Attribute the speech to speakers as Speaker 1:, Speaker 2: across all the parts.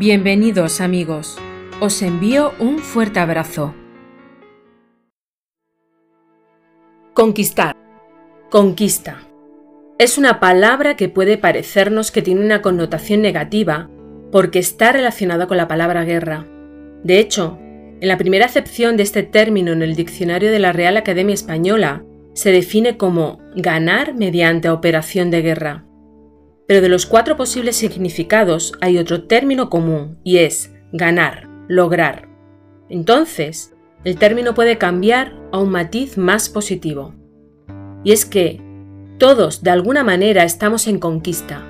Speaker 1: Bienvenidos amigos, os envío un fuerte abrazo. Conquistar. Conquista. Es una palabra que puede parecernos que tiene una connotación negativa porque está relacionada con la palabra guerra. De hecho, en la primera acepción de este término en el diccionario de la Real Academia Española, se define como ganar mediante operación de guerra. Pero de los cuatro posibles significados hay otro término común y es ganar, lograr. Entonces, el término puede cambiar a un matiz más positivo. Y es que todos, de alguna manera, estamos en conquista.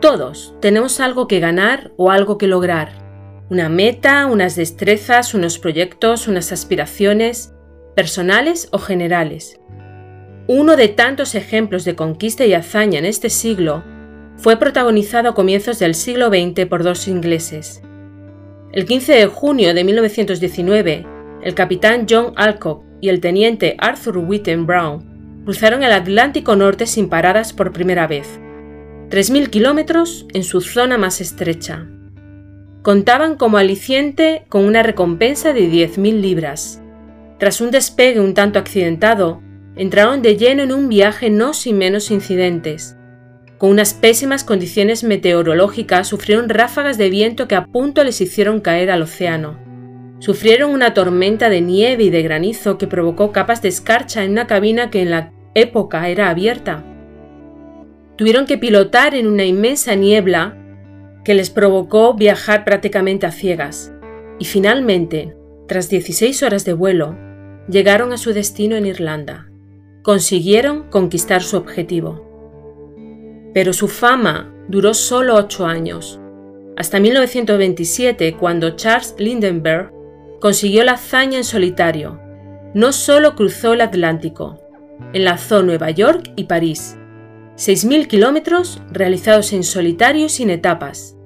Speaker 1: Todos tenemos algo que ganar o algo que lograr. Una meta, unas destrezas, unos proyectos, unas aspiraciones, personales o generales. Uno de tantos ejemplos de conquista y hazaña en este siglo fue protagonizado a comienzos del siglo XX por dos ingleses. El 15 de junio de 1919, el capitán John Alcock y el teniente Arthur Whitten Brown cruzaron el Atlántico Norte sin paradas por primera vez, 3.000 kilómetros en su zona más estrecha. Contaban como aliciente con una recompensa de 10.000 libras. Tras un despegue un tanto accidentado, entraron de lleno en un viaje no sin menos incidentes, con unas pésimas condiciones meteorológicas, sufrieron ráfagas de viento que a punto les hicieron caer al océano. Sufrieron una tormenta de nieve y de granizo que provocó capas de escarcha en una cabina que en la época era abierta. Tuvieron que pilotar en una inmensa niebla que les provocó viajar prácticamente a ciegas. Y finalmente, tras 16 horas de vuelo, llegaron a su destino en Irlanda. Consiguieron conquistar su objetivo pero su fama duró solo ocho años, hasta 1927 cuando Charles Lindenberg consiguió la hazaña en solitario. No solo cruzó el Atlántico, enlazó Nueva York y París, 6.000 kilómetros realizados en solitario y sin etapas.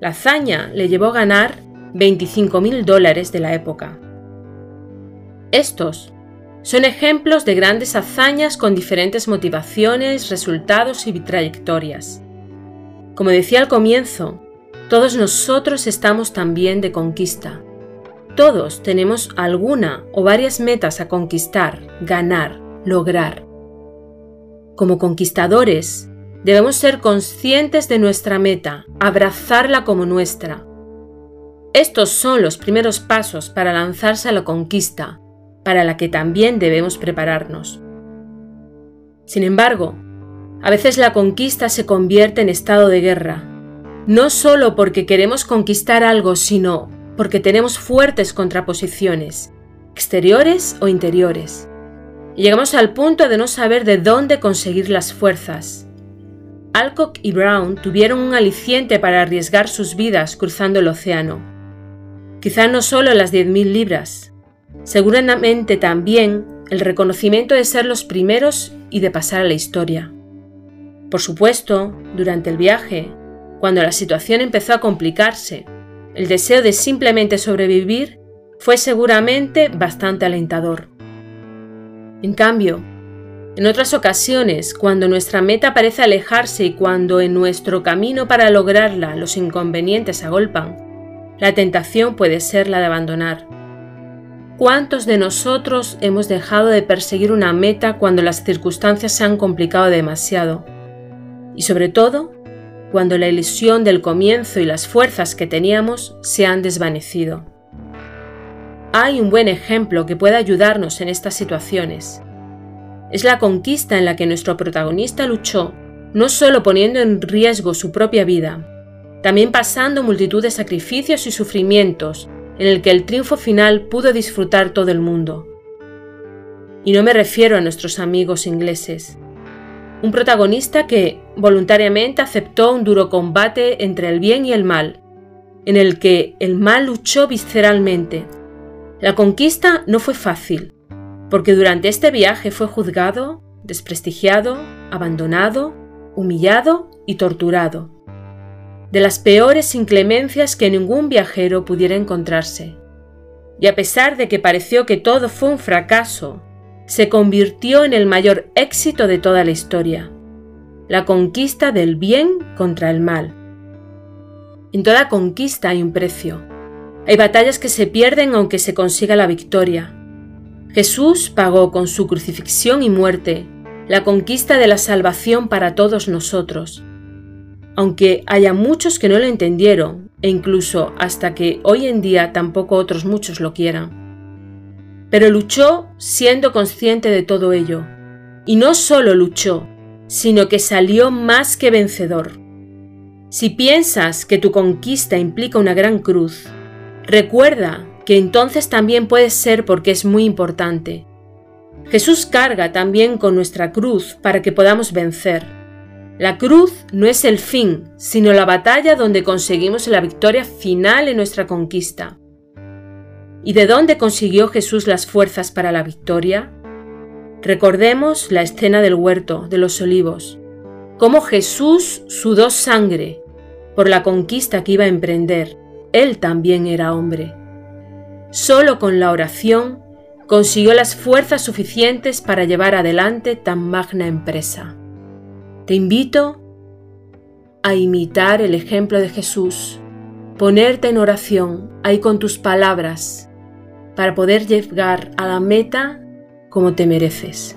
Speaker 1: La hazaña le llevó a ganar 25.000 dólares de la época. Estos son ejemplos de grandes hazañas con diferentes motivaciones, resultados y trayectorias. Como decía al comienzo, todos nosotros estamos también de conquista. Todos tenemos alguna o varias metas a conquistar, ganar, lograr. Como conquistadores, debemos ser conscientes de nuestra meta, abrazarla como nuestra. Estos son los primeros pasos para lanzarse a la conquista, para la que también debemos prepararnos. Sin embargo, a veces la conquista se convierte en estado de guerra, no solo porque queremos conquistar algo, sino porque tenemos fuertes contraposiciones, exteriores o interiores. Llegamos al punto de no saber de dónde conseguir las fuerzas. Alcock y Brown tuvieron un aliciente para arriesgar sus vidas cruzando el océano. Quizá no solo las 10.000 libras, Seguramente también el reconocimiento de ser los primeros y de pasar a la historia. Por supuesto, durante el viaje, cuando la situación empezó a complicarse, el deseo de simplemente sobrevivir fue seguramente bastante alentador. En cambio, en otras ocasiones, cuando nuestra meta parece alejarse y cuando en nuestro camino para lograrla los inconvenientes agolpan, la tentación puede ser la de abandonar. ¿Cuántos de nosotros hemos dejado de perseguir una meta cuando las circunstancias se han complicado demasiado? Y sobre todo, cuando la ilusión del comienzo y las fuerzas que teníamos se han desvanecido. Hay un buen ejemplo que puede ayudarnos en estas situaciones. Es la conquista en la que nuestro protagonista luchó, no solo poniendo en riesgo su propia vida, también pasando multitud de sacrificios y sufrimientos en el que el triunfo final pudo disfrutar todo el mundo. Y no me refiero a nuestros amigos ingleses. Un protagonista que voluntariamente aceptó un duro combate entre el bien y el mal, en el que el mal luchó visceralmente. La conquista no fue fácil, porque durante este viaje fue juzgado, desprestigiado, abandonado, humillado y torturado de las peores inclemencias que ningún viajero pudiera encontrarse. Y a pesar de que pareció que todo fue un fracaso, se convirtió en el mayor éxito de toda la historia, la conquista del bien contra el mal. En toda conquista hay un precio. Hay batallas que se pierden aunque se consiga la victoria. Jesús pagó con su crucifixión y muerte la conquista de la salvación para todos nosotros. Aunque haya muchos que no lo entendieron, e incluso hasta que hoy en día tampoco otros muchos lo quieran. Pero luchó siendo consciente de todo ello. Y no solo luchó, sino que salió más que vencedor. Si piensas que tu conquista implica una gran cruz, recuerda que entonces también puede ser porque es muy importante. Jesús carga también con nuestra cruz para que podamos vencer. La cruz no es el fin, sino la batalla donde conseguimos la victoria final en nuestra conquista. ¿Y de dónde consiguió Jesús las fuerzas para la victoria? Recordemos la escena del huerto de los olivos, cómo Jesús sudó sangre por la conquista que iba a emprender. Él también era hombre. Solo con la oración consiguió las fuerzas suficientes para llevar adelante tan magna empresa. Te invito a imitar el ejemplo de Jesús, ponerte en oración ahí con tus palabras para poder llegar a la meta como te mereces.